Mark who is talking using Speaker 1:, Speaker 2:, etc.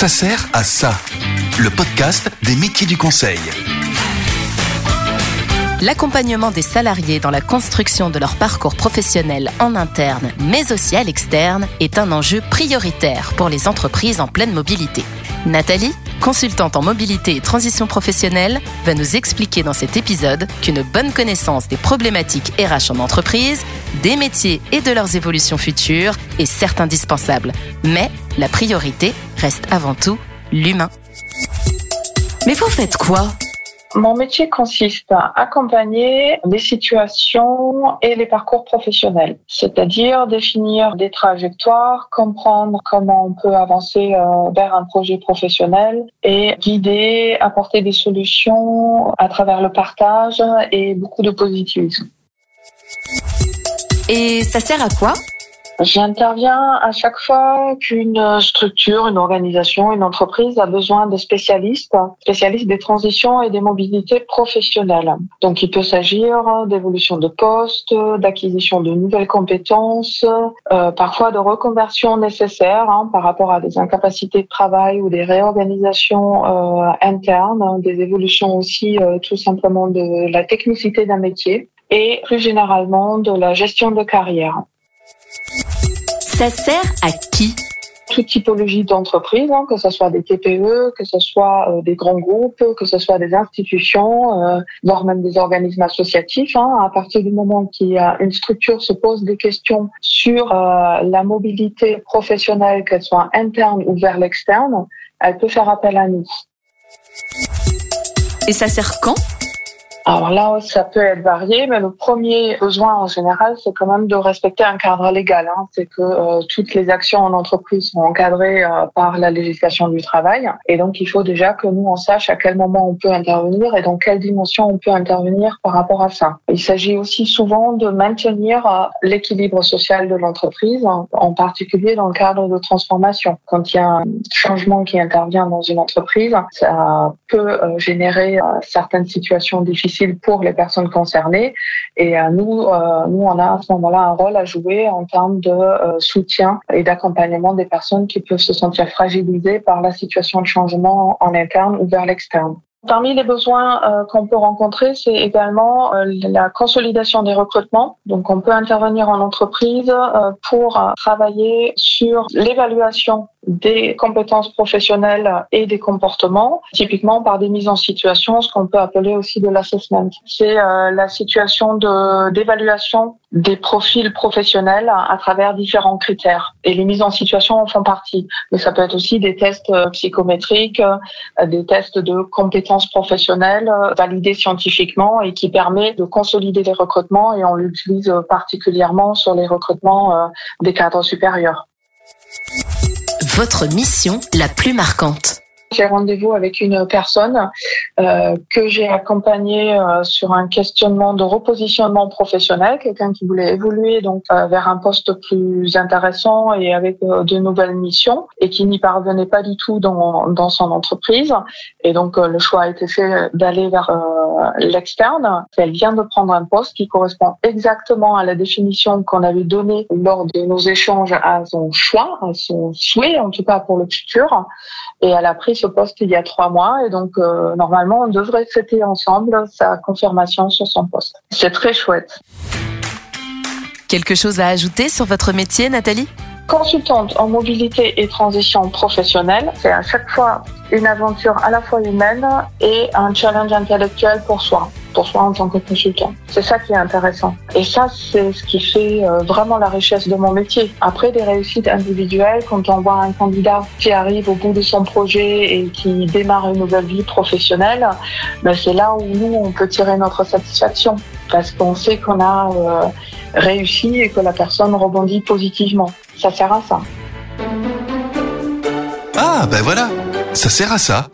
Speaker 1: Ça sert à ça. Le podcast des métiers du conseil.
Speaker 2: L'accompagnement des salariés dans la construction de leur parcours professionnel en interne, mais aussi à l'externe, est un enjeu prioritaire pour les entreprises en pleine mobilité. Nathalie, consultante en mobilité et transition professionnelle, va nous expliquer dans cet épisode qu'une bonne connaissance des problématiques RH en entreprise, des métiers et de leurs évolutions futures est certes indispensable. Mais la priorité reste avant tout l'humain. Mais vous faites quoi?
Speaker 3: Mon métier consiste à accompagner les situations et les parcours professionnels, c'est-à-dire définir des trajectoires, comprendre comment on peut avancer euh, vers un projet professionnel et guider, apporter des solutions à travers le partage et beaucoup de positivisme.
Speaker 2: Et ça sert à quoi?
Speaker 3: J'interviens à chaque fois qu'une structure, une organisation, une entreprise a besoin de spécialistes, spécialistes des transitions et des mobilités professionnelles. Donc il peut s'agir d'évolution de poste, d'acquisition de nouvelles compétences, euh, parfois de reconversion nécessaire hein, par rapport à des incapacités de travail ou des réorganisations euh, internes, des évolutions aussi euh, tout simplement de la technicité d'un métier et plus généralement de la gestion de carrière.
Speaker 2: Ça sert à qui?
Speaker 3: Toute typologie d'entreprise, hein, que ce soit des TPE, que ce soit euh, des grands groupes, que ce soit des institutions, euh, voire même des organismes associatifs. Hein, à partir du moment qu'une structure se pose des questions sur euh, la mobilité professionnelle, qu'elle soit interne ou vers l'externe, elle peut faire appel à nous.
Speaker 2: Et ça sert quand?
Speaker 3: Alors là, ça peut être varié, mais le premier besoin en général, c'est quand même de respecter un cadre légal. Hein. C'est que euh, toutes les actions en entreprise sont encadrées euh, par la législation du travail, et donc il faut déjà que nous on sache à quel moment on peut intervenir et dans quelle dimension on peut intervenir par rapport à ça. Il s'agit aussi souvent de maintenir euh, l'équilibre social de l'entreprise, hein, en particulier dans le cadre de transformation. Quand il y a un changement qui intervient dans une entreprise, ça peut générer certaines situations difficiles pour les personnes concernées. Et euh, nous, euh, nous, on a à ce moment-là un rôle à jouer en termes de euh, soutien et d'accompagnement des personnes qui peuvent se sentir fragilisées par la situation de changement en interne ou vers l'externe. Parmi les besoins qu'on peut rencontrer, c'est également la consolidation des recrutements. Donc, on peut intervenir en entreprise pour travailler sur l'évaluation des compétences professionnelles et des comportements, typiquement par des mises en situation, ce qu'on peut appeler aussi de l'assessment. C'est la situation de d'évaluation des profils professionnels à travers différents critères. Et les mises en situation en font partie. Mais ça peut être aussi des tests psychométriques, des tests de compétences professionnelle euh, validée scientifiquement et qui permet de consolider les recrutements et on l'utilise particulièrement sur les recrutements euh, des cadres supérieurs.
Speaker 2: Votre mission la plus marquante.
Speaker 3: J'ai rendez-vous avec une personne euh, que j'ai accompagnée euh, sur un questionnement de repositionnement professionnel, quelqu'un qui voulait évoluer donc euh, vers un poste plus intéressant et avec de nouvelles missions et qui n'y parvenait pas du tout dans, dans son entreprise. Et donc le choix a été fait d'aller vers l'externe. Elle vient de prendre un poste qui correspond exactement à la définition qu'on avait donnée lors de nos échanges à son choix, à son souhait en tout cas pour le futur. Et elle a pris ce poste il y a trois mois et donc euh, normalement on devrait fêter ensemble sa confirmation sur son poste. C'est très chouette.
Speaker 2: Quelque chose à ajouter sur votre métier, Nathalie?
Speaker 3: Consultante en mobilité et transition professionnelle, c'est à chaque fois une aventure à la fois humaine et un challenge intellectuel pour soi pour soi en tant que consultant. C'est ça qui est intéressant. Et ça, c'est ce qui fait euh, vraiment la richesse de mon métier. Après, des réussites individuelles, quand on voit un candidat qui arrive au bout de son projet et qui démarre une nouvelle vie professionnelle, ben c'est là où nous, on peut tirer notre satisfaction parce qu'on sait qu'on a euh, réussi et que la personne rebondit positivement. Ça sert à ça.
Speaker 1: Ah, ben voilà, ça sert à ça.